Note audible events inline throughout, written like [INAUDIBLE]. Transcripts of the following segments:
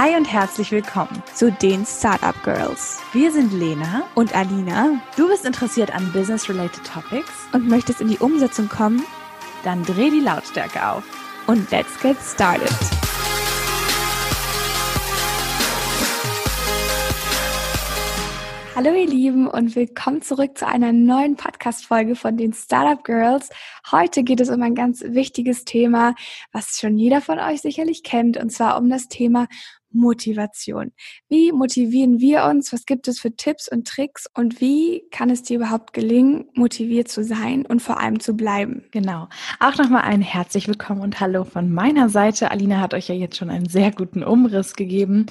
Hi und herzlich willkommen zu den Startup Girls. Wir sind Lena und Alina. Du bist interessiert an Business-related Topics und möchtest in die Umsetzung kommen? Dann dreh die Lautstärke auf und let's get started. Hallo ihr Lieben und willkommen zurück zu einer neuen Podcast-Folge von den Startup Girls. Heute geht es um ein ganz wichtiges Thema, was schon jeder von euch sicherlich kennt, und zwar um das Thema Motivation. Wie motivieren wir uns? Was gibt es für Tipps und Tricks? Und wie kann es dir überhaupt gelingen, motiviert zu sein und vor allem zu bleiben? Genau. Auch nochmal ein herzlich willkommen und hallo von meiner Seite. Alina hat euch ja jetzt schon einen sehr guten Umriss gegeben.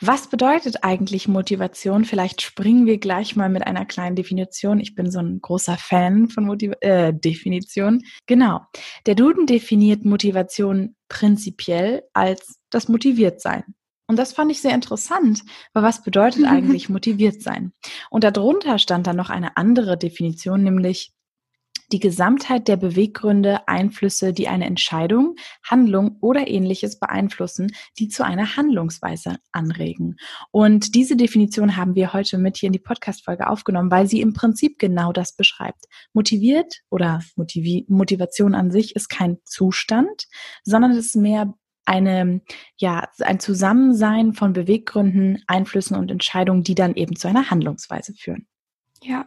Was bedeutet eigentlich Motivation? Vielleicht springen wir gleich mal mit einer kleinen Definition. Ich bin so ein großer Fan von Motiv äh, Definition. Genau. Der Duden definiert Motivation prinzipiell als das Motiviertsein. Und das fand ich sehr interessant, weil was bedeutet eigentlich motiviert sein? Und darunter stand dann noch eine andere Definition, nämlich die Gesamtheit der Beweggründe, Einflüsse, die eine Entscheidung, Handlung oder ähnliches beeinflussen, die zu einer Handlungsweise anregen. Und diese Definition haben wir heute mit hier in die Podcast-Folge aufgenommen, weil sie im Prinzip genau das beschreibt. Motiviert oder Motivi Motivation an sich ist kein Zustand, sondern es ist mehr eine, ja, ein Zusammensein von Beweggründen, Einflüssen und Entscheidungen, die dann eben zu einer Handlungsweise führen. Ja,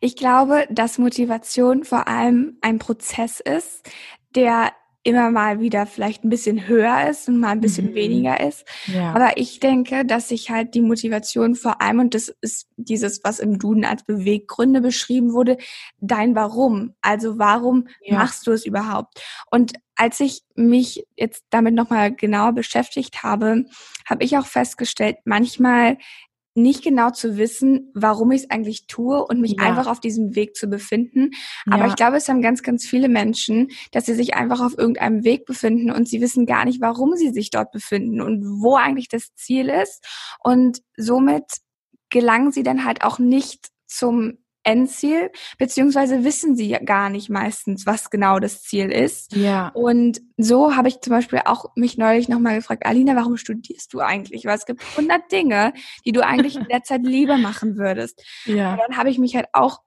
ich glaube, dass Motivation vor allem ein Prozess ist, der immer mal wieder vielleicht ein bisschen höher ist und mal ein bisschen mhm. weniger ist. Ja. Aber ich denke, dass sich halt die Motivation vor allem, und das ist dieses, was im Duden als Beweggründe beschrieben wurde, dein Warum. Also warum ja. machst du es überhaupt? Und als ich mich jetzt damit nochmal genauer beschäftigt habe, habe ich auch festgestellt, manchmal nicht genau zu wissen, warum ich es eigentlich tue und mich ja. einfach auf diesem Weg zu befinden. Aber ja. ich glaube, es haben ganz, ganz viele Menschen, dass sie sich einfach auf irgendeinem Weg befinden und sie wissen gar nicht, warum sie sich dort befinden und wo eigentlich das Ziel ist. Und somit gelangen sie dann halt auch nicht zum Endziel, beziehungsweise wissen sie ja gar nicht meistens, was genau das Ziel ist. Ja. Und so habe ich zum Beispiel auch mich neulich nochmal gefragt, Alina, warum studierst du eigentlich? Weil es gibt 100 Dinge, die du eigentlich in der Zeit lieber machen würdest. [LAUGHS] Ja. Und dann habe ich mich halt auch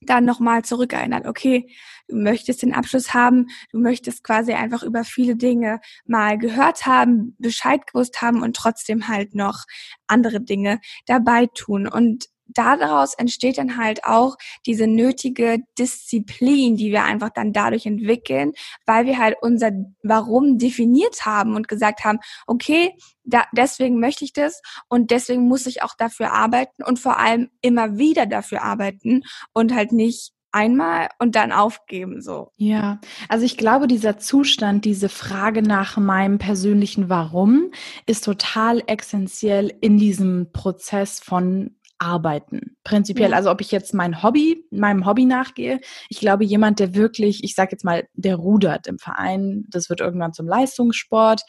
dann nochmal zurückerinnert, okay, du möchtest den Abschluss haben, du möchtest quasi einfach über viele Dinge mal gehört haben, Bescheid gewusst haben und trotzdem halt noch andere Dinge dabei tun. Und daraus entsteht dann halt auch diese nötige Disziplin, die wir einfach dann dadurch entwickeln, weil wir halt unser Warum definiert haben und gesagt haben, okay, da, deswegen möchte ich das und deswegen muss ich auch dafür arbeiten und vor allem immer wieder dafür arbeiten und halt nicht einmal und dann aufgeben so. Ja, also ich glaube, dieser Zustand, diese Frage nach meinem persönlichen Warum ist total essentiell in diesem Prozess von arbeiten. Prinzipiell, ja. also ob ich jetzt mein Hobby, meinem Hobby nachgehe, ich glaube, jemand, der wirklich, ich sage jetzt mal, der rudert im Verein, das wird irgendwann zum Leistungssport.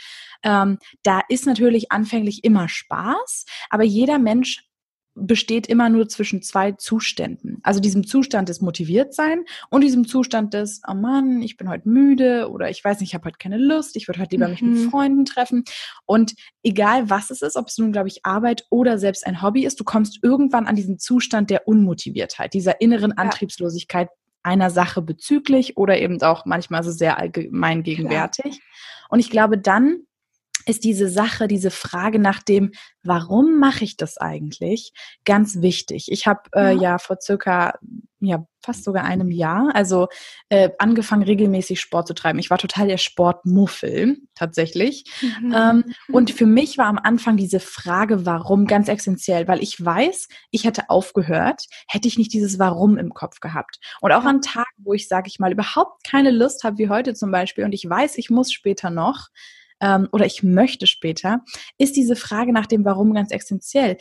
Ähm, da ist natürlich anfänglich immer Spaß, aber jeder Mensch besteht immer nur zwischen zwei Zuständen. Also diesem Zustand des Motiviertsein und diesem Zustand des, oh Mann, ich bin heute müde oder ich weiß nicht, ich habe heute keine Lust, ich würde heute lieber mhm. mich mit mhm. Freunden treffen. Und egal was es ist, ob es nun, glaube ich, Arbeit oder selbst ein Hobby ist, du kommst irgendwann an diesen Zustand der Unmotiviertheit, dieser inneren Antriebslosigkeit einer Sache bezüglich oder eben auch manchmal so sehr allgemein gegenwärtig. Klar. Und ich glaube, dann ist diese Sache, diese Frage nach dem, warum mache ich das eigentlich, ganz wichtig. Ich habe äh, ja. ja vor circa ja fast sogar einem Jahr, also äh, angefangen regelmäßig Sport zu treiben. Ich war total der Sportmuffel tatsächlich. Mhm. Ähm, und für mich war am Anfang diese Frage, warum, ganz essentiell, weil ich weiß, ich hätte aufgehört, hätte ich nicht dieses Warum im Kopf gehabt. Und auch an Tagen, wo ich, sage ich mal, überhaupt keine Lust habe, wie heute zum Beispiel, und ich weiß, ich muss später noch, ähm, oder ich möchte später, ist diese Frage nach dem Warum ganz essentiell.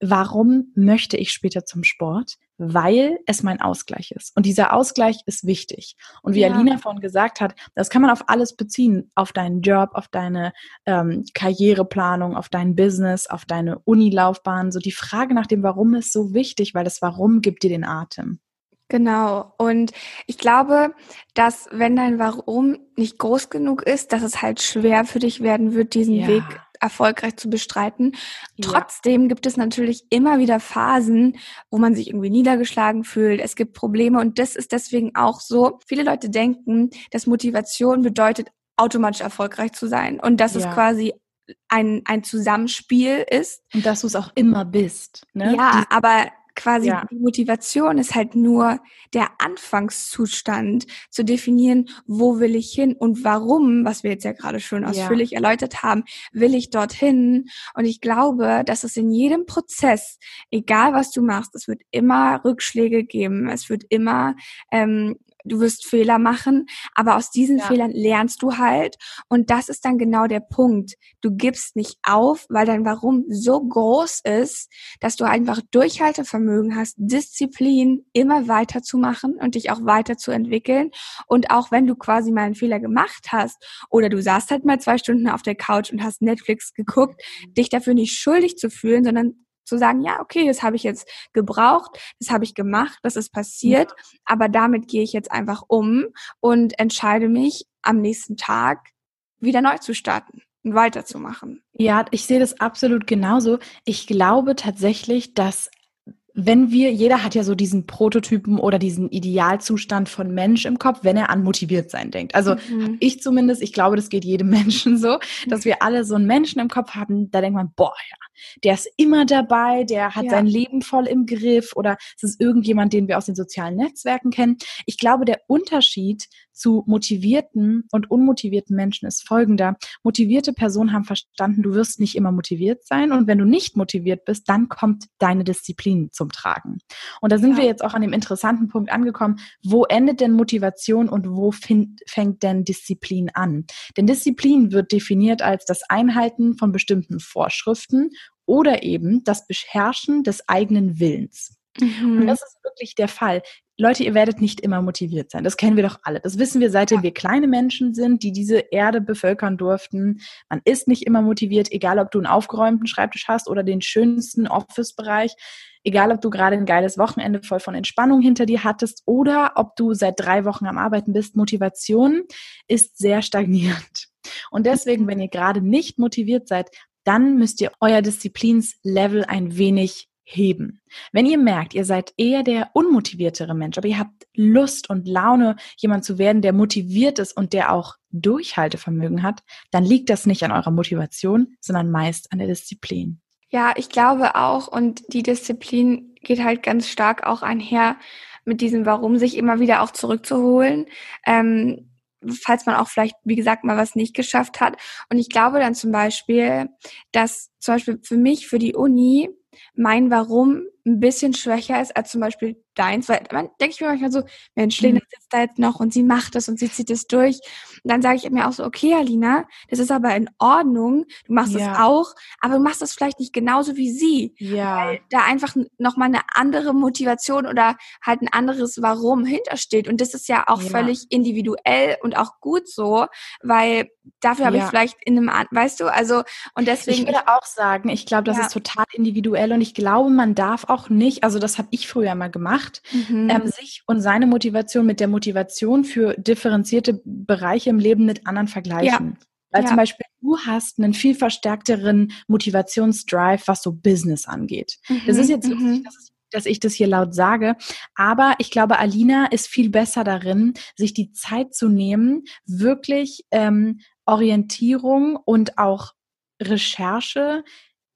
Warum möchte ich später zum Sport? Weil es mein Ausgleich ist. Und dieser Ausgleich ist wichtig. Und wie ja. Alina vorhin gesagt hat, das kann man auf alles beziehen. Auf deinen Job, auf deine ähm, Karriereplanung, auf dein Business, auf deine Unilaufbahn. So die Frage nach dem Warum ist so wichtig, weil das Warum gibt dir den Atem. Genau. Und ich glaube, dass wenn dein Warum nicht groß genug ist, dass es halt schwer für dich werden wird, diesen ja. Weg erfolgreich zu bestreiten. Trotzdem ja. gibt es natürlich immer wieder Phasen, wo man sich irgendwie niedergeschlagen fühlt. Es gibt Probleme und das ist deswegen auch so. Viele Leute denken, dass Motivation bedeutet, automatisch erfolgreich zu sein und dass ja. es quasi ein, ein Zusammenspiel ist. Und dass du es auch immer bist. Ne? Ja, aber quasi ja. die Motivation ist halt nur der Anfangszustand zu definieren, wo will ich hin und warum, was wir jetzt ja gerade schon ausführlich ja. erläutert haben, will ich dorthin. Und ich glaube, dass es in jedem Prozess, egal was du machst, es wird immer Rückschläge geben, es wird immer ähm, du wirst Fehler machen, aber aus diesen ja. Fehlern lernst du halt. Und das ist dann genau der Punkt. Du gibst nicht auf, weil dein Warum so groß ist, dass du einfach Durchhaltevermögen hast, Disziplin immer weiterzumachen und dich auch weiterzuentwickeln. Und auch wenn du quasi mal einen Fehler gemacht hast oder du saßt halt mal zwei Stunden auf der Couch und hast Netflix geguckt, dich dafür nicht schuldig zu fühlen, sondern zu sagen, ja, okay, das habe ich jetzt gebraucht, das habe ich gemacht, das ist passiert, ja. aber damit gehe ich jetzt einfach um und entscheide mich am nächsten Tag wieder neu zu starten und weiterzumachen. Ja, ich sehe das absolut genauso. Ich glaube tatsächlich, dass wenn wir, jeder hat ja so diesen Prototypen oder diesen Idealzustand von Mensch im Kopf, wenn er an motiviert sein denkt. Also mhm. ich zumindest, ich glaube, das geht jedem [LAUGHS] Menschen so, dass wir alle so einen Menschen im Kopf haben, da denkt man, boah, ja, der ist immer dabei, der hat ja. sein Leben voll im Griff oder es ist irgendjemand, den wir aus den sozialen Netzwerken kennen. Ich glaube, der Unterschied zu motivierten und unmotivierten Menschen ist folgender. Motivierte Personen haben verstanden, du wirst nicht immer motiviert sein und wenn du nicht motiviert bist, dann kommt deine Disziplin zum Tragen. Und da sind ja. wir jetzt auch an dem interessanten Punkt angekommen, wo endet denn Motivation und wo find, fängt denn Disziplin an? Denn Disziplin wird definiert als das Einhalten von bestimmten Vorschriften oder eben das Beherrschen des eigenen Willens. Mhm. Und das ist wirklich der Fall. Leute, ihr werdet nicht immer motiviert sein. Das kennen wir doch alle. Das wissen wir, seitdem ja. wir kleine Menschen sind, die diese Erde bevölkern durften. Man ist nicht immer motiviert, egal ob du einen aufgeräumten Schreibtisch hast oder den schönsten Office-Bereich. Egal, ob du gerade ein geiles Wochenende voll von Entspannung hinter dir hattest oder ob du seit drei Wochen am Arbeiten bist. Motivation ist sehr stagnierend. Und deswegen, wenn ihr gerade nicht motiviert seid, dann müsst ihr euer Disziplinslevel ein wenig heben. Wenn ihr merkt, ihr seid eher der unmotiviertere Mensch, aber ihr habt Lust und Laune, jemand zu werden, der motiviert ist und der auch Durchhaltevermögen hat, dann liegt das nicht an eurer Motivation, sondern meist an der Disziplin. Ja, ich glaube auch, und die Disziplin geht halt ganz stark auch einher mit diesem Warum, sich immer wieder auch zurückzuholen. Ähm, falls man auch vielleicht, wie gesagt, mal was nicht geschafft hat. Und ich glaube dann zum Beispiel, dass zum Beispiel für mich, für die Uni, mein Warum ein bisschen schwächer ist als zum Beispiel deins, weil man denke ich mir manchmal so, Mensch, Lena mhm. sitzt da jetzt noch und sie macht das und sie zieht es durch. Und dann sage ich mir auch so, okay, Alina, das ist aber in Ordnung, du machst ja. das auch, aber du machst das vielleicht nicht genauso wie sie. Ja. Weil da einfach nochmal eine andere Motivation oder halt ein anderes Warum hintersteht. Und das ist ja auch ja. völlig individuell und auch gut so, weil dafür habe ja. ich vielleicht in einem, weißt du, also und deswegen. Ich würde auch sagen, ich glaube, das ist total individuell und ich glaube, man darf auch nicht, also das habe ich früher mal gemacht, mhm. ähm, sich und seine Motivation mit der Motivation für differenzierte Bereiche im Leben mit anderen vergleichen. Ja. Weil ja. zum Beispiel du hast einen viel verstärkteren Motivationsdrive, was so Business angeht. Mhm. Das ist jetzt mhm. das ist dass ich das hier laut sage. Aber ich glaube, Alina ist viel besser darin, sich die Zeit zu nehmen, wirklich ähm, Orientierung und auch Recherche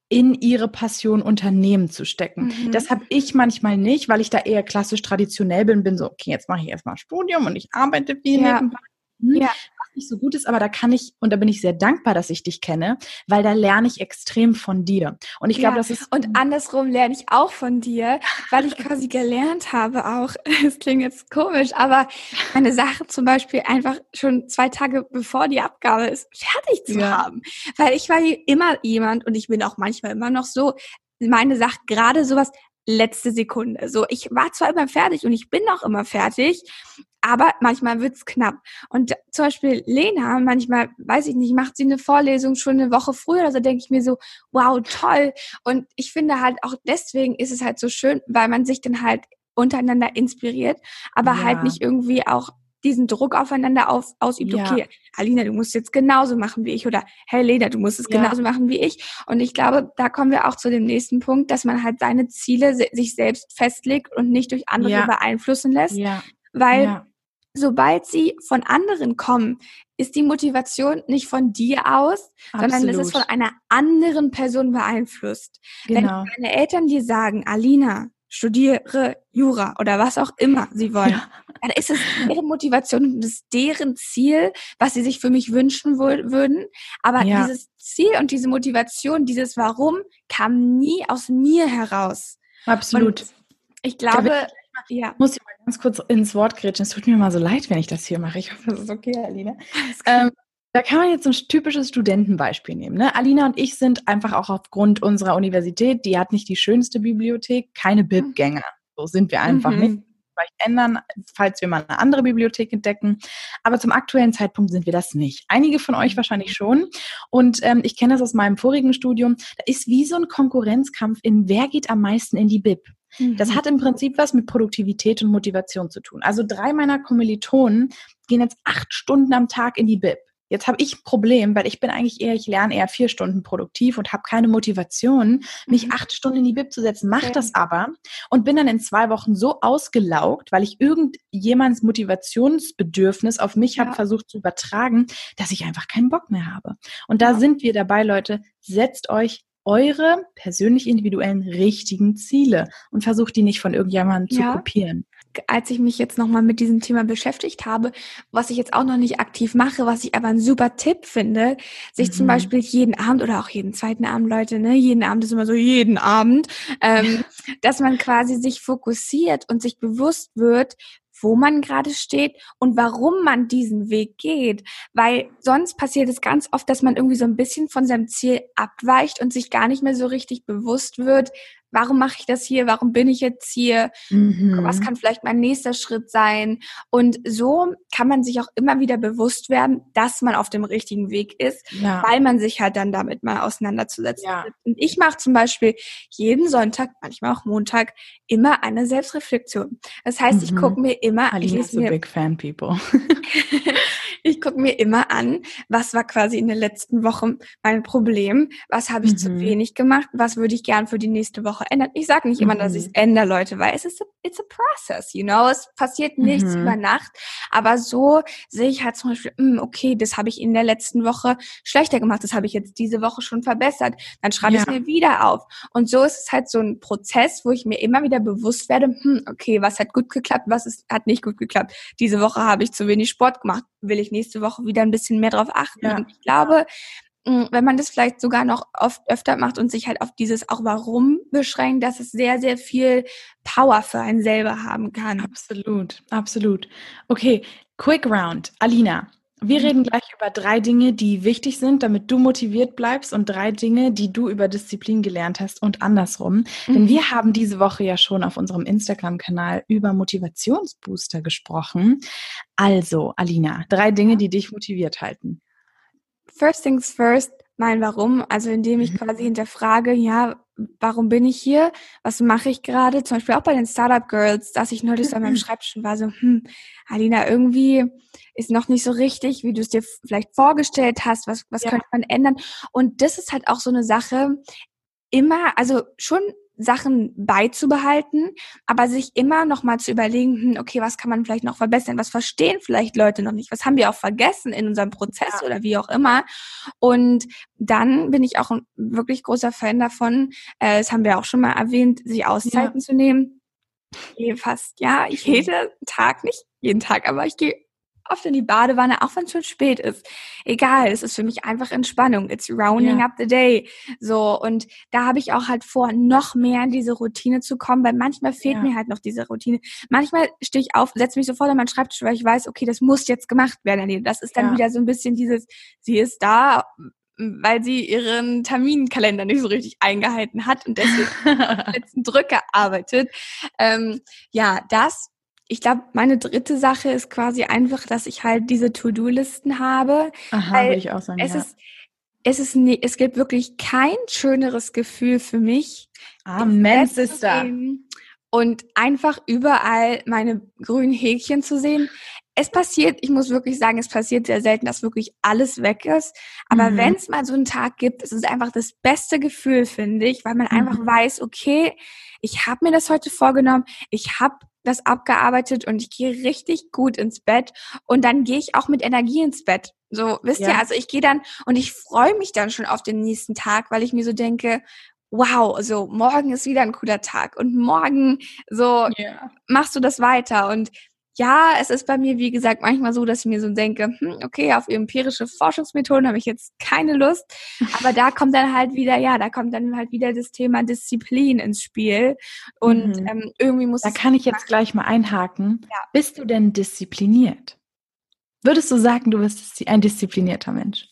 in ihre Passion Unternehmen zu stecken. Mhm. Das habe ich manchmal nicht, weil ich da eher klassisch traditionell bin, bin so, okay, jetzt mache ich erstmal Studium und ich arbeite viel ja. nebenbei. Hm, ja nicht so gut ist, aber da kann ich, und da bin ich sehr dankbar, dass ich dich kenne, weil da lerne ich extrem von dir. Und ich glaube, ja, das ist. Und andersrum lerne ich auch von dir, weil ich quasi gelernt habe auch, [LAUGHS] es klingt jetzt komisch, aber meine Sache zum Beispiel einfach schon zwei Tage bevor die Abgabe ist, fertig zu ja. haben. Weil ich war immer jemand und ich bin auch manchmal immer noch so, meine Sache, gerade sowas, letzte Sekunde. So, ich war zwar immer fertig und ich bin auch immer fertig, aber manchmal wird's knapp. Und zum Beispiel Lena, manchmal, weiß ich nicht, macht sie eine Vorlesung schon eine Woche früher, also denke ich mir so, wow, toll. Und ich finde halt auch deswegen ist es halt so schön, weil man sich dann halt untereinander inspiriert, aber halt ja. halt nicht irgendwie auch diesen Druck aufeinander auf, ausübt, ja. okay, Alina, du musst jetzt genauso machen wie ich oder hey Leda, du musst es ja. genauso machen wie ich. Und ich glaube, da kommen wir auch zu dem nächsten Punkt, dass man halt seine Ziele sich selbst festlegt und nicht durch andere ja. beeinflussen lässt. Weil sobald sie von anderen kommen, ist die Motivation nicht von dir aus, Absolut. sondern es ist von einer anderen Person beeinflusst. Genau. Wenn deine Eltern dir sagen, Alina, studiere Jura oder was auch immer sie wollen, ja. dann ist es ihre Motivation und ist deren Ziel, was sie sich für mich wünschen würden. Aber ja. dieses Ziel und diese Motivation, dieses Warum kam nie aus mir heraus. Absolut. Und ich glaube, ja. Muss ich mal ganz kurz ins Wort grätschen. Es tut mir mal so leid, wenn ich das hier mache. Ich hoffe, das ist okay, Alina. Ähm, da kann man jetzt ein typisches Studentenbeispiel nehmen. Ne? Alina und ich sind einfach auch aufgrund unserer Universität, die hat nicht die schönste Bibliothek, keine mhm. Bib-Gänger. So sind wir einfach mhm. nicht. Vielleicht ändern, falls wir mal eine andere Bibliothek entdecken. Aber zum aktuellen Zeitpunkt sind wir das nicht. Einige von euch wahrscheinlich schon. Und ähm, ich kenne das aus meinem vorigen Studium. Da ist wie so ein Konkurrenzkampf in wer geht am meisten in die Bib. Das mhm. hat im Prinzip was mit Produktivität und Motivation zu tun. Also drei meiner Kommilitonen gehen jetzt acht Stunden am Tag in die Bib. Jetzt habe ich ein Problem, weil ich bin eigentlich eher, ich lerne eher vier Stunden produktiv und habe keine Motivation, mich mhm. acht Stunden in die Bib zu setzen. Mach okay. das aber und bin dann in zwei Wochen so ausgelaugt, weil ich irgendjemands Motivationsbedürfnis auf mich ja. habe versucht zu übertragen, dass ich einfach keinen Bock mehr habe. Und da ja. sind wir dabei, Leute. Setzt euch eure persönlich individuellen richtigen Ziele und versucht die nicht von irgendjemandem zu ja. kopieren. Als ich mich jetzt nochmal mit diesem Thema beschäftigt habe, was ich jetzt auch noch nicht aktiv mache, was ich aber einen super Tipp finde, sich mhm. zum Beispiel jeden Abend oder auch jeden zweiten Abend, Leute, ne, jeden Abend ist immer so jeden Abend, ähm, [LAUGHS] dass man quasi sich fokussiert und sich bewusst wird, wo man gerade steht und warum man diesen Weg geht. Weil sonst passiert es ganz oft, dass man irgendwie so ein bisschen von seinem Ziel abweicht und sich gar nicht mehr so richtig bewusst wird, warum mache ich das hier, warum bin ich jetzt hier, mhm. was kann vielleicht mein nächster Schritt sein. Und so kann man sich auch immer wieder bewusst werden, dass man auf dem richtigen Weg ist, ja. weil man sich halt dann damit mal auseinanderzusetzen ja. Und ich mache zum Beispiel jeden Sonntag, manchmal auch Montag, immer eine Selbstreflexion. Das heißt, mhm. ich gucke mir immer... Alina is a big fan, people. [LAUGHS] ich gucke mir immer an, was war quasi in der letzten Woche mein Problem, was habe ich mhm. zu wenig gemacht, was würde ich gern für die nächste Woche ändern. Ich sage nicht immer, dass ich es mhm. ändere, Leute, weil es ist a, it's a process, you know, es passiert nichts mhm. über Nacht, aber so sehe ich halt zum Beispiel, mh, hm, okay, das habe ich in der letzten Woche schlechter gemacht, das habe ich jetzt diese Woche schon verbessert, dann schreibe ja. ich es mir wieder auf und so ist es halt so ein Prozess, wo ich mir immer wieder bewusst werde, hm, okay, was hat gut geklappt, was ist, hat nicht gut geklappt. Diese Woche habe ich zu wenig Sport gemacht, will ich nächste Woche wieder ein bisschen mehr drauf achten. Ja. Und ich glaube, mm, wenn man das vielleicht sogar noch oft öfter macht und sich halt auf dieses auch Warum beschränkt, dass es sehr, sehr viel Power für einen selber haben kann. Absolut, absolut. Okay, Quick Round. Alina, wir mhm. reden gleich über drei Dinge, die wichtig sind, damit du motiviert bleibst und drei Dinge, die du über Disziplin gelernt hast und andersrum. Mhm. Denn wir haben diese Woche ja schon auf unserem Instagram-Kanal über Motivationsbooster gesprochen. Also, Alina, drei Dinge, die dich motiviert halten. First things first, mein Warum, also indem ich mhm. quasi hinterfrage, ja, warum bin ich hier? Was mache ich gerade? Zum Beispiel auch bei den Startup Girls, dass ich neulich so an meinem Schreibtisch war, so, hm, Alina, irgendwie ist noch nicht so richtig, wie du es dir vielleicht vorgestellt hast, was, was ja. könnte man ändern? Und das ist halt auch so eine Sache, immer, also schon Sachen beizubehalten, aber sich immer noch mal zu überlegen, hm, okay, was kann man vielleicht noch verbessern? Was verstehen vielleicht Leute noch nicht? Was haben wir auch vergessen in unserem Prozess ja. oder wie auch immer? Und dann bin ich auch ein wirklich großer Fan davon, äh, das haben wir auch schon mal erwähnt, sich Auszeiten ja. zu nehmen. Ich gehe fast, ja, ich jeden Tag, nicht jeden Tag, aber ich gehe oft in die Badewanne, auch wenn es schon spät ist. Egal, es ist für mich einfach Entspannung. It's rounding ja. up the day. So, und da habe ich auch halt vor, noch mehr in diese Routine zu kommen, weil manchmal fehlt ja. mir halt noch diese Routine. Manchmal stehe ich auf, setze mich sofort an meinen Schreibtisch, weil ich weiß, okay, das muss jetzt gemacht werden. Das ist dann ja. wieder so ein bisschen dieses, sie ist da, weil sie ihren Terminkalender nicht so richtig eingehalten hat und deswegen [LAUGHS] letzten Drücke arbeitet. Ähm, ja, das ich glaube, meine dritte Sache ist quasi einfach, dass ich halt diese To-Do-Listen habe. Aha, würde ich auch sagen. Es ja. ist, es ist nie, es gibt wirklich kein schöneres Gefühl für mich. Amen, Sister. Und einfach überall meine grünen Häkchen zu sehen. es passiert, ich muss wirklich sagen, es passiert sehr selten, dass wirklich alles weg ist. Aber mhm. wenn es mal so einen Tag gibt, ist es einfach das beste Gefühl, finde ich, weil man mhm. einfach weiß, okay, ich habe mir das heute vorgenommen, ich habe das abgearbeitet und ich gehe richtig gut ins Bett und dann gehe ich auch mit Energie ins Bett. So, wisst ja. ihr, also ich gehe dann und ich freue mich dann schon auf den nächsten Tag, weil ich mir so denke, wow, so morgen ist wieder ein cooler Tag und morgen so yeah. machst du das weiter und ja, es ist bei mir, wie gesagt, manchmal so, dass ich mir so denke, hm, okay, auf empirische Forschungsmethoden habe ich jetzt keine Lust. Aber da kommt dann halt wieder, ja, da kommt dann halt wieder das Thema Disziplin ins Spiel. Und mhm. ähm, irgendwie muss Da kann ich jetzt gleich mal einhaken. Ja. Bist du denn diszipliniert? Würdest du sagen, du bist ein disziplinierter Mensch?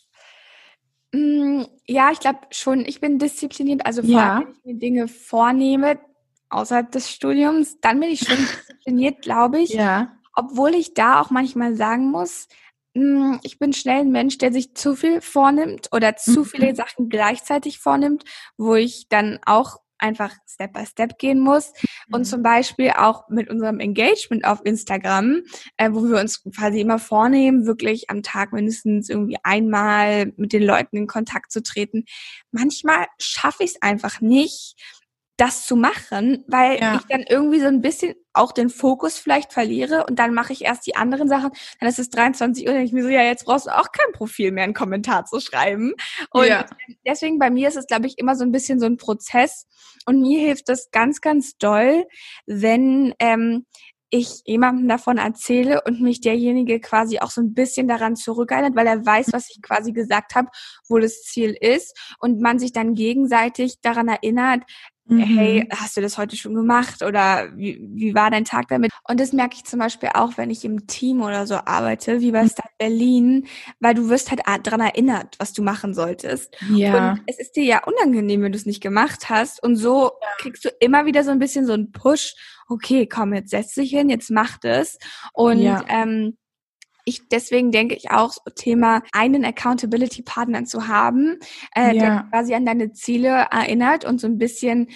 Mm, ja, ich glaube schon, ich bin diszipliniert. Also vor ja. allem, wenn ich mir Dinge vornehme, außerhalb des Studiums, dann bin ich schon [LAUGHS] diszipliniert, glaube ich. Ja. Obwohl ich da auch manchmal sagen muss, hm, ich bin schnell ein Mensch, der sich zu viel vornimmt oder zu mhm. viele Sachen gleichzeitig vornimmt, wo ich dann auch einfach Step by Step gehen muss. Und mhm. zum Beispiel auch mit unserem Engagement auf Instagram, äh, wo wir uns quasi immer vornehmen, wirklich am Tag mindestens irgendwie einmal mit den Leuten in Kontakt zu treten. Manchmal schaffe ich es einfach nicht, das zu machen, weil ja. ich dann irgendwie so ein bisschen auch den Fokus vielleicht verliere und dann mache ich erst die anderen Sachen. Dann ist es 23 Uhr und ich mir so, ja, jetzt brauchst du auch kein Profil mehr, einen Kommentar zu schreiben. Und ja. deswegen bei mir ist es, glaube ich, immer so ein bisschen so ein Prozess. Und mir hilft das ganz, ganz doll, wenn ähm, ich jemandem davon erzähle und mich derjenige quasi auch so ein bisschen daran zurückerinnert, weil er weiß, was ich quasi gesagt habe, wo das Ziel ist und man sich dann gegenseitig daran erinnert, Mhm. Hey, hast du das heute schon gemacht oder wie, wie war dein Tag damit? Und das merke ich zum Beispiel auch, wenn ich im Team oder so arbeite, wie bei mhm. Start Berlin, weil du wirst halt daran erinnert, was du machen solltest. Ja. Und es ist dir ja unangenehm, wenn du es nicht gemacht hast. Und so ja. kriegst du immer wieder so ein bisschen so einen Push. Okay, komm, jetzt setz dich hin, jetzt mach das. Und ja. ähm, ich deswegen denke ich auch Thema einen Accountability Partner zu haben, äh, ja. der quasi an deine Ziele erinnert und so ein bisschen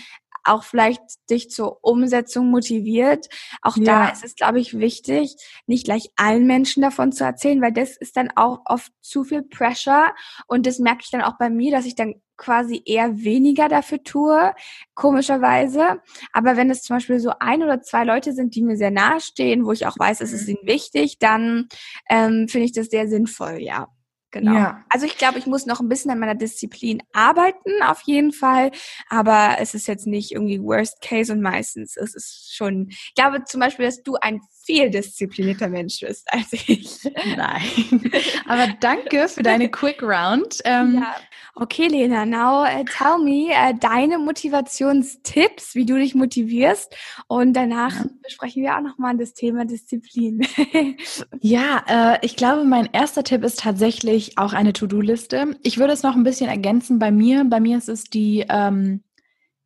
auch vielleicht dich zur Umsetzung motiviert. Auch ja. da ist es, glaube ich, wichtig, nicht gleich allen Menschen davon zu erzählen, weil das ist dann auch oft zu viel Pressure. Und das merke ich dann auch bei mir, dass ich dann quasi eher weniger dafür tue, komischerweise. Aber wenn es zum Beispiel so ein oder zwei Leute sind, die mir sehr nahe stehen, wo ich auch weiß, es ist mhm. ihnen wichtig, dann ähm, finde ich das sehr sinnvoll, ja. Genau. Ja. Also ich glaube, ich muss noch ein bisschen an meiner Disziplin arbeiten, auf jeden Fall. Aber es ist jetzt nicht irgendwie Worst Case und meistens ist es schon, ich glaube zum Beispiel, dass du ein viel disziplinierter Mensch bist [LAUGHS] als ich. Nein. Aber danke für deine [LAUGHS] Quick Round. Ähm, ja. Okay, Lena, now uh, tell me uh, deine Motivationstipps, wie du dich motivierst. Und danach ja. besprechen wir auch nochmal das Thema Disziplin. [LAUGHS] ja, äh, ich glaube, mein erster Tipp ist tatsächlich auch eine To-Do-Liste. Ich würde es noch ein bisschen ergänzen bei mir. Bei mir ist es die ähm,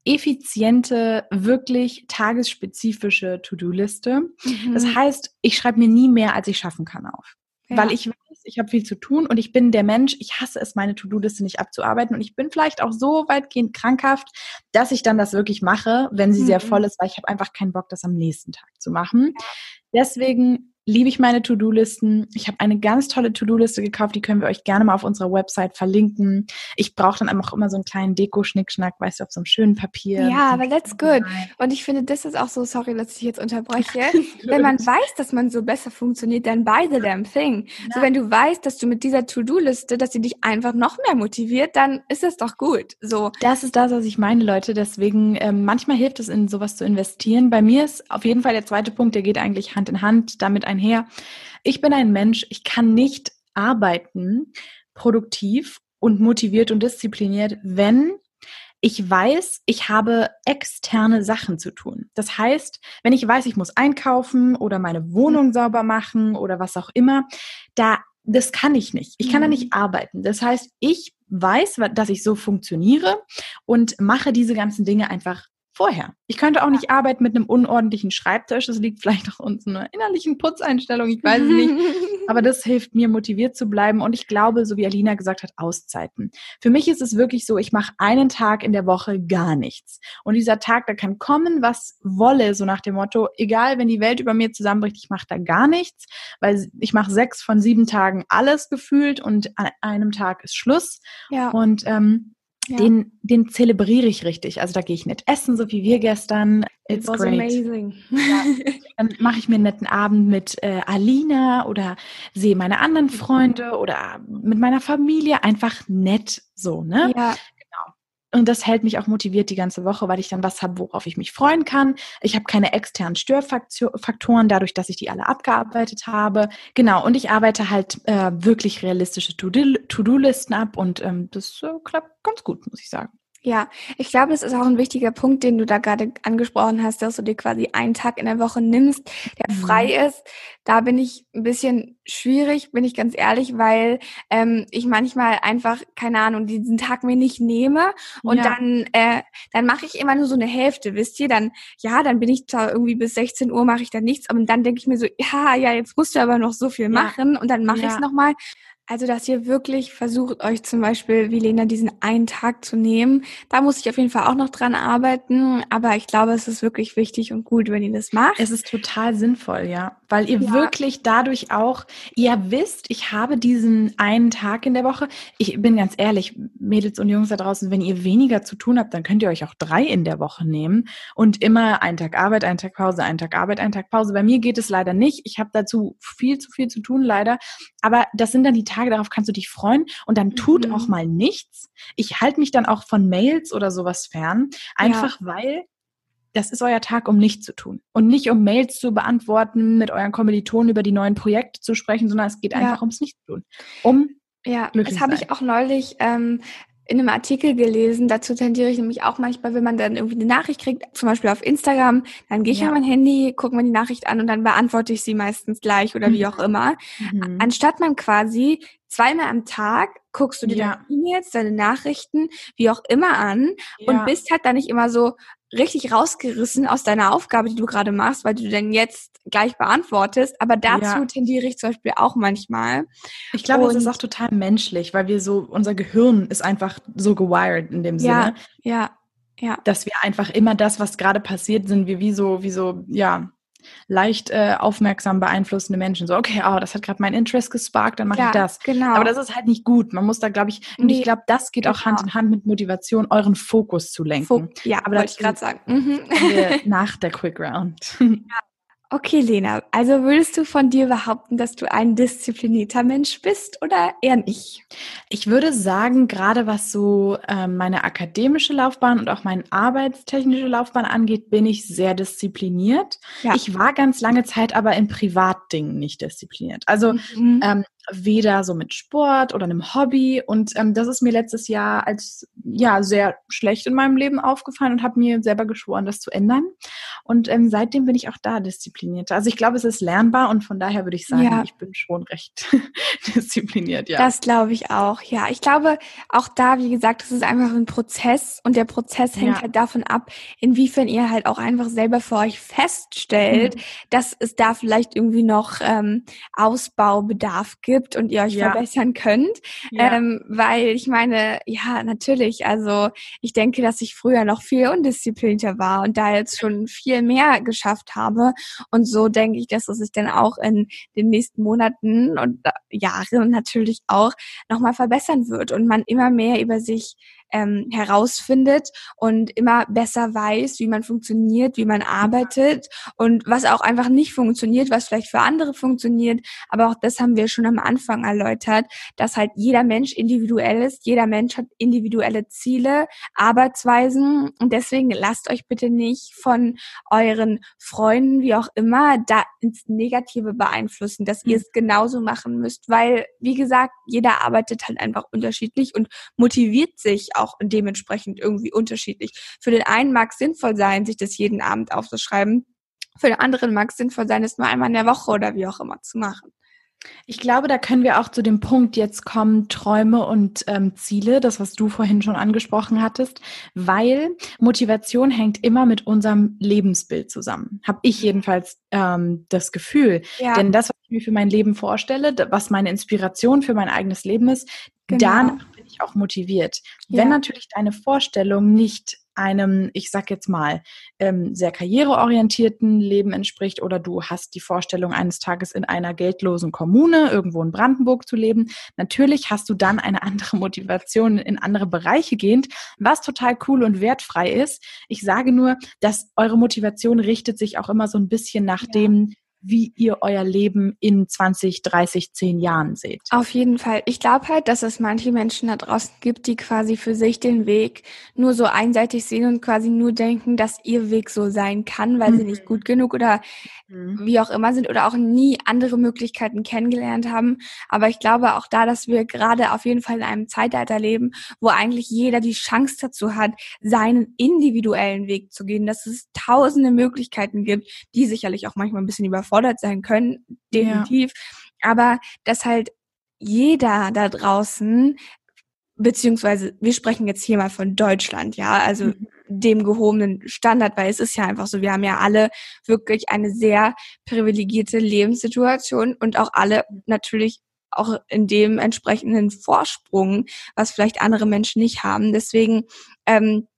effiziente, wirklich tagesspezifische To-Do-Liste. Mhm. Das heißt, ich schreibe mir nie mehr, als ich schaffen kann auf. Ja. Weil ich weiß, ich habe viel zu tun und ich bin der Mensch, ich hasse es, meine To-Do-Liste nicht abzuarbeiten und ich bin vielleicht auch so weitgehend krankhaft, dass ich dann das wirklich mache, wenn sie mhm. sehr voll ist, weil ich habe einfach keinen Bock, das am nächsten Tag zu machen. Deswegen liebe ich meine To-Do-Listen. Ich habe eine ganz tolle To-Do-Liste gekauft, die können wir euch gerne mal auf unserer Website verlinken. Ich brauche dann einfach immer so einen kleinen Deko-Schnickschnack, weißt du, auf so einem schönen Papier. Ja, aber that's good. Und ich finde, das ist auch so, sorry, dass ich jetzt unterbreche. [LAUGHS] wenn man weiß, dass man so besser funktioniert, dann buy the damn thing. Ja. So, wenn du weißt, dass du mit dieser To-Do-Liste, dass sie dich einfach noch mehr motiviert, dann ist das doch gut. So. Das ist das, was ich meine, Leute. Deswegen, ähm, manchmal hilft es, in sowas zu investieren. Bei mir ist auf jeden Fall der zweite Punkt, der geht eigentlich Hand in Hand damit einher. Ich bin ein Mensch, ich kann nicht arbeiten, produktiv und motiviert und diszipliniert, wenn ich weiß, ich habe externe Sachen zu tun. Das heißt, wenn ich weiß, ich muss einkaufen oder meine Wohnung sauber machen oder was auch immer, da das kann ich nicht. Ich kann da nicht mhm. arbeiten. Das heißt, ich weiß, dass ich so funktioniere und mache diese ganzen Dinge einfach vorher. Ich könnte auch nicht arbeiten mit einem unordentlichen Schreibtisch. Das liegt vielleicht auch uns einer innerlichen Putzeinstellung, ich weiß es nicht. [LAUGHS] Aber das hilft mir, motiviert zu bleiben. Und ich glaube, so wie Alina gesagt hat, Auszeiten. Für mich ist es wirklich so, ich mache einen Tag in der Woche gar nichts. Und dieser Tag, da kann kommen, was wolle, so nach dem Motto, egal, wenn die Welt über mir zusammenbricht, ich mache da gar nichts, weil ich mache sechs von sieben Tagen alles gefühlt und an einem Tag ist Schluss. Ja. Und ähm, ja. Den, den zelebriere ich richtig. Also da gehe ich nicht essen, so wie wir gestern. It's It was great. amazing. Ja. [LAUGHS] Dann mache ich mir einen netten Abend mit äh, Alina oder sehe meine anderen Freunde oder mit meiner Familie. Einfach nett so, ne? Ja. Und das hält mich auch motiviert die ganze Woche, weil ich dann was habe, worauf ich mich freuen kann. Ich habe keine externen Störfaktoren, dadurch, dass ich die alle abgearbeitet habe. Genau, und ich arbeite halt äh, wirklich realistische To-Do-Listen ab und ähm, das äh, klappt ganz gut, muss ich sagen. Ja, ich glaube, das ist auch ein wichtiger Punkt, den du da gerade angesprochen hast, dass du dir quasi einen Tag in der Woche nimmst, der mhm. frei ist. Da bin ich ein bisschen schwierig, bin ich ganz ehrlich, weil ähm, ich manchmal einfach, keine Ahnung, diesen Tag mir nicht nehme und ja. dann, äh, dann mache ich immer nur so eine Hälfte, wisst ihr? Dann, ja, dann bin ich da irgendwie bis 16 Uhr mache ich da nichts, aber dann denke ich mir so, ja, ja, jetzt musst du aber noch so viel machen ja. und dann mache ja. ich es nochmal. Also, dass ihr wirklich versucht, euch zum Beispiel, wie Lena, diesen einen Tag zu nehmen. Da muss ich auf jeden Fall auch noch dran arbeiten. Aber ich glaube, es ist wirklich wichtig und gut, wenn ihr das macht. Es ist total sinnvoll, ja. Weil ihr ja. wirklich dadurch auch, ihr wisst, ich habe diesen einen Tag in der Woche. Ich bin ganz ehrlich, Mädels und Jungs da draußen, wenn ihr weniger zu tun habt, dann könnt ihr euch auch drei in der Woche nehmen und immer einen Tag Arbeit, einen Tag Pause, einen Tag Arbeit, einen Tag Pause. Bei mir geht es leider nicht. Ich habe dazu viel zu viel zu tun, leider. Aber das sind dann die Tage, darauf kannst du dich freuen und dann tut mhm. auch mal nichts. Ich halte mich dann auch von Mails oder sowas fern, einfach ja. weil das ist euer Tag, um nichts zu tun. Und nicht um Mails zu beantworten, mit euren Kommilitonen über die neuen Projekte zu sprechen, sondern es geht ja. einfach ums Nichtstun. Um ja, das habe ich auch neulich ähm, in einem Artikel gelesen, dazu tendiere ich nämlich auch manchmal, wenn man dann irgendwie eine Nachricht kriegt, zum Beispiel auf Instagram, dann gehe ich ja. an mein Handy, gucke mir die Nachricht an und dann beantworte ich sie meistens gleich oder mhm. wie auch immer. Mhm. Anstatt man quasi zweimal am Tag guckst du dir ja. deine E-Mails, deine Nachrichten, wie auch immer an ja. und bist halt dann nicht immer so richtig rausgerissen aus deiner Aufgabe, die du gerade machst, weil du denn jetzt gleich beantwortest. Aber dazu ja. tendiere ich zum Beispiel auch manchmal. Ich glaube, das ist auch total menschlich, weil wir so, unser Gehirn ist einfach so gewired in dem Sinne. Ja, ja. Ja. Dass wir einfach immer das, was gerade passiert, sind wir wie so, wie so, ja, leicht äh, aufmerksam beeinflussende Menschen. So, okay, oh, das hat gerade mein Interest gesparkt, dann mache ja, ich das. Genau. Aber das ist halt nicht gut. Man muss da, glaube ich, und nee, ich glaube, das geht genau. auch Hand in Hand mit Motivation, euren Fokus zu lenken. Fo ja, aber wollte ich gerade sagen. Mhm. [LAUGHS] nach der Quick Round. Ja. Okay, Lena, also würdest du von dir behaupten, dass du ein disziplinierter Mensch bist oder eher nicht? Ich würde sagen, gerade was so äh, meine akademische Laufbahn und auch meine arbeitstechnische Laufbahn angeht, bin ich sehr diszipliniert. Ja. Ich war ganz lange Zeit aber in Privatdingen nicht diszipliniert. Also mhm. ähm, weder so mit Sport oder einem Hobby. Und ähm, das ist mir letztes Jahr als ja sehr schlecht in meinem Leben aufgefallen und habe mir selber geschworen, das zu ändern. Und ähm, seitdem bin ich auch da diszipliniert. Also ich glaube, es ist lernbar und von daher würde ich sagen, ja. ich bin schon recht [LAUGHS] diszipliniert. Ja, das glaube ich auch. Ja, ich glaube auch da, wie gesagt, es ist einfach ein Prozess und der Prozess hängt ja. halt davon ab, inwiefern ihr halt auch einfach selber für euch feststellt, mhm. dass es da vielleicht irgendwie noch ähm, Ausbaubedarf gibt gibt und ihr euch ja. verbessern könnt. Ja. Ähm, weil ich meine, ja, natürlich, also ich denke, dass ich früher noch viel undisziplinierter war und da jetzt schon viel mehr geschafft habe. Und so denke ich, dass es sich dann auch in den nächsten Monaten und Jahren natürlich auch nochmal verbessern wird und man immer mehr über sich ähm, herausfindet und immer besser weiß, wie man funktioniert, wie man arbeitet und was auch einfach nicht funktioniert, was vielleicht für andere funktioniert. Aber auch das haben wir schon am Anfang erläutert, dass halt jeder Mensch individuell ist, jeder Mensch hat individuelle Ziele, Arbeitsweisen und deswegen lasst euch bitte nicht von euren Freunden, wie auch immer, da ins Negative beeinflussen, dass ihr mhm. es genauso machen müsst, weil, wie gesagt, jeder arbeitet halt einfach unterschiedlich und motiviert sich auch auch dementsprechend irgendwie unterschiedlich. Für den einen mag es sinnvoll sein, sich das jeden Abend aufzuschreiben. Für den anderen mag es sinnvoll sein, es nur einmal in der Woche oder wie auch immer zu machen. Ich glaube, da können wir auch zu dem Punkt jetzt kommen, Träume und ähm, Ziele, das, was du vorhin schon angesprochen hattest, weil Motivation hängt immer mit unserem Lebensbild zusammen. Habe ich jedenfalls ähm, das Gefühl. Ja. Denn das, was ich mir für mein Leben vorstelle, was meine Inspiration für mein eigenes Leben ist, genau. danach bin ich auch motiviert. Ja. Wenn natürlich deine Vorstellung nicht einem, ich sag jetzt mal, ähm, sehr karriereorientierten Leben entspricht oder du hast die Vorstellung, eines Tages in einer geldlosen Kommune irgendwo in Brandenburg zu leben. Natürlich hast du dann eine andere Motivation in andere Bereiche gehend, was total cool und wertfrei ist. Ich sage nur, dass eure Motivation richtet sich auch immer so ein bisschen nach ja. dem, wie ihr euer Leben in 20, 30, 10 Jahren seht. Auf jeden Fall. Ich glaube halt, dass es manche Menschen da draußen gibt, die quasi für sich den Weg nur so einseitig sehen und quasi nur denken, dass ihr Weg so sein kann, weil mhm. sie nicht gut genug oder mhm. wie auch immer sind oder auch nie andere Möglichkeiten kennengelernt haben. Aber ich glaube auch da, dass wir gerade auf jeden Fall in einem Zeitalter leben, wo eigentlich jeder die Chance dazu hat, seinen individuellen Weg zu gehen, dass es tausende Möglichkeiten gibt, die sicherlich auch manchmal ein bisschen überfordert überfordert sein können, definitiv. Ja. Aber dass halt jeder da draußen, beziehungsweise wir sprechen jetzt hier mal von Deutschland, ja, also mhm. dem gehobenen Standard, weil es ist ja einfach so, wir haben ja alle wirklich eine sehr privilegierte Lebenssituation und auch alle natürlich auch in dem entsprechenden Vorsprung, was vielleicht andere Menschen nicht haben. Deswegen ähm,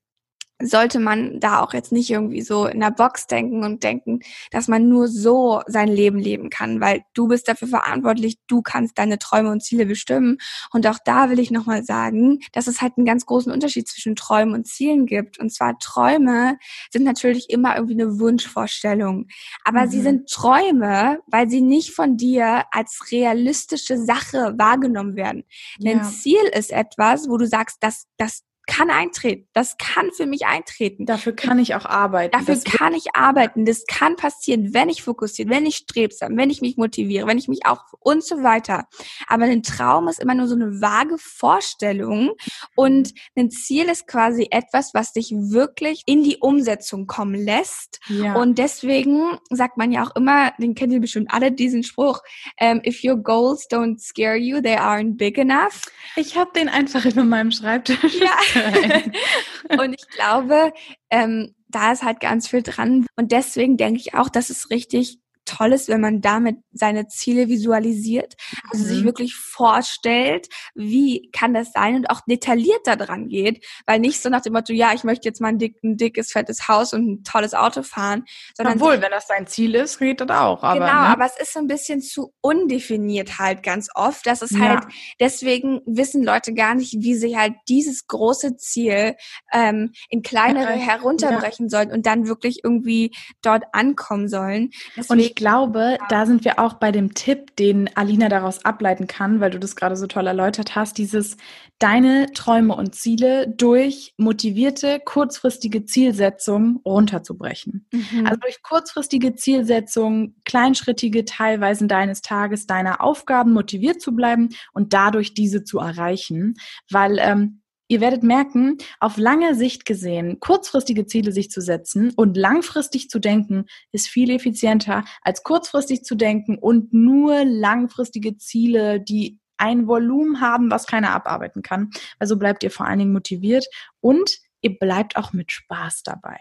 sollte man da auch jetzt nicht irgendwie so in der Box denken und denken, dass man nur so sein Leben leben kann, weil du bist dafür verantwortlich, du kannst deine Träume und Ziele bestimmen. Und auch da will ich nochmal sagen, dass es halt einen ganz großen Unterschied zwischen Träumen und Zielen gibt. Und zwar Träume sind natürlich immer irgendwie eine Wunschvorstellung. Aber mhm. sie sind Träume, weil sie nicht von dir als realistische Sache wahrgenommen werden. Denn ja. Ziel ist etwas, wo du sagst, dass das kann eintreten. Das kann für mich eintreten. Dafür kann ich auch arbeiten. Dafür das kann ich arbeiten. Das kann passieren, wenn ich fokussiert, wenn ich strebsam, wenn ich mich motiviere, wenn ich mich auch und so weiter. Aber ein Traum ist immer nur so eine vage Vorstellung und ein Ziel ist quasi etwas, was dich wirklich in die Umsetzung kommen lässt. Ja. Und deswegen sagt man ja auch immer, den kennt ihr bestimmt alle, diesen Spruch, um, ähm, if your goals don't scare you, they aren't big enough. Ich habe den einfach über meinem Schreibtisch. Ja. [LAUGHS] [LAUGHS] und ich glaube, ähm, da ist halt ganz viel dran. Und deswegen denke ich auch, dass es richtig toll ist, wenn man damit seine Ziele visualisiert, also mhm. sich wirklich vorstellt, wie kann das sein und auch detailliert da dran geht, weil nicht so nach dem Motto, ja, ich möchte jetzt mal ein, dick, ein dickes, fettes Haus und ein tolles Auto fahren, sondern obwohl, wenn das dein Ziel ist, geht das auch. Aber, genau, ne? aber es ist so ein bisschen zu undefiniert halt ganz oft. Das ist ja. halt deswegen wissen Leute gar nicht, wie sie halt dieses große Ziel ähm, in kleinere herunterbrechen ja. sollen und dann wirklich irgendwie dort ankommen sollen. Deswegen, glaube, da sind wir auch bei dem Tipp, den Alina daraus ableiten kann, weil du das gerade so toll erläutert hast, dieses deine Träume und Ziele durch motivierte, kurzfristige Zielsetzung runterzubrechen. Mhm. Also durch kurzfristige Zielsetzung, kleinschrittige Teilweisen deines Tages, deiner Aufgaben motiviert zu bleiben und dadurch diese zu erreichen, weil ähm, Ihr werdet merken, auf lange Sicht gesehen, kurzfristige Ziele sich zu setzen und langfristig zu denken, ist viel effizienter, als kurzfristig zu denken und nur langfristige Ziele, die ein Volumen haben, was keiner abarbeiten kann. Also bleibt ihr vor allen Dingen motiviert und ihr bleibt auch mit Spaß dabei.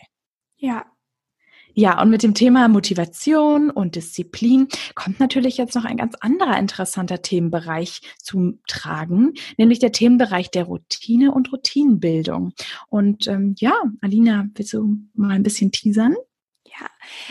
Ja, ja, und mit dem Thema Motivation und Disziplin kommt natürlich jetzt noch ein ganz anderer interessanter Themenbereich zum Tragen, nämlich der Themenbereich der Routine und Routinenbildung. Und ähm, ja, Alina, willst du mal ein bisschen teasern? Ja,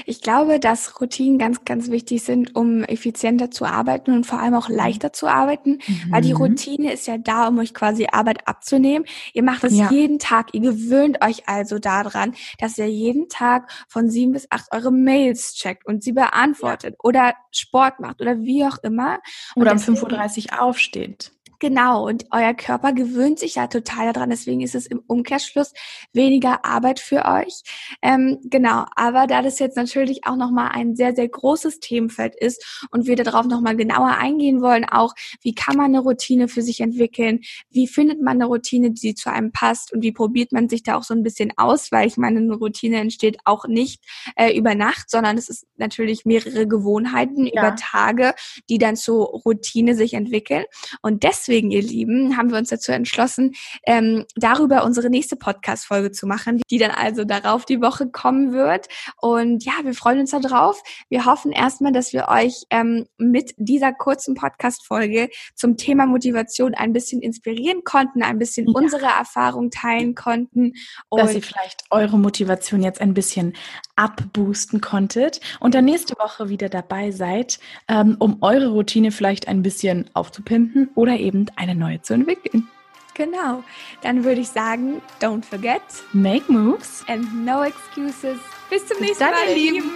ich glaube, dass Routinen ganz, ganz wichtig sind, um effizienter zu arbeiten und vor allem auch mhm. leichter zu arbeiten, mhm. weil die mhm. Routine ist ja da, um euch quasi Arbeit abzunehmen. Ihr macht es ja. jeden Tag. Ihr gewöhnt euch also daran, dass ihr jeden Tag von sieben bis acht eure Mails checkt und sie beantwortet ja. oder Sport macht oder wie auch immer. Und oder um 5.30 Uhr aufsteht. Genau, und euer Körper gewöhnt sich ja total daran, deswegen ist es im Umkehrschluss weniger Arbeit für euch. Ähm, genau, aber da das jetzt natürlich auch nochmal ein sehr, sehr großes Themenfeld ist und wir darauf nochmal genauer eingehen wollen, auch wie kann man eine Routine für sich entwickeln, wie findet man eine Routine, die zu einem passt und wie probiert man sich da auch so ein bisschen aus, weil ich meine, eine Routine entsteht auch nicht äh, über Nacht, sondern es ist natürlich mehrere Gewohnheiten ja. über Tage, die dann zur Routine sich entwickeln und deswegen deswegen, ihr Lieben, haben wir uns dazu entschlossen, ähm, darüber unsere nächste Podcast-Folge zu machen, die dann also darauf die Woche kommen wird. Und ja, wir freuen uns darauf. Wir hoffen erstmal, dass wir euch ähm, mit dieser kurzen Podcast-Folge zum Thema Motivation ein bisschen inspirieren konnten, ein bisschen ja. unsere Erfahrung teilen konnten. Und dass ihr vielleicht eure Motivation jetzt ein bisschen abboosten konntet und dann nächste Woche wieder dabei seid, ähm, um eure Routine vielleicht ein bisschen aufzupimpen oder eben und eine neue zu entwickeln. Genau. Dann würde ich sagen, don't forget. Make moves. And no excuses. Bis zum Bis nächsten Mal, ihr Lieben.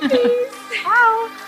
[LAUGHS] Ciao.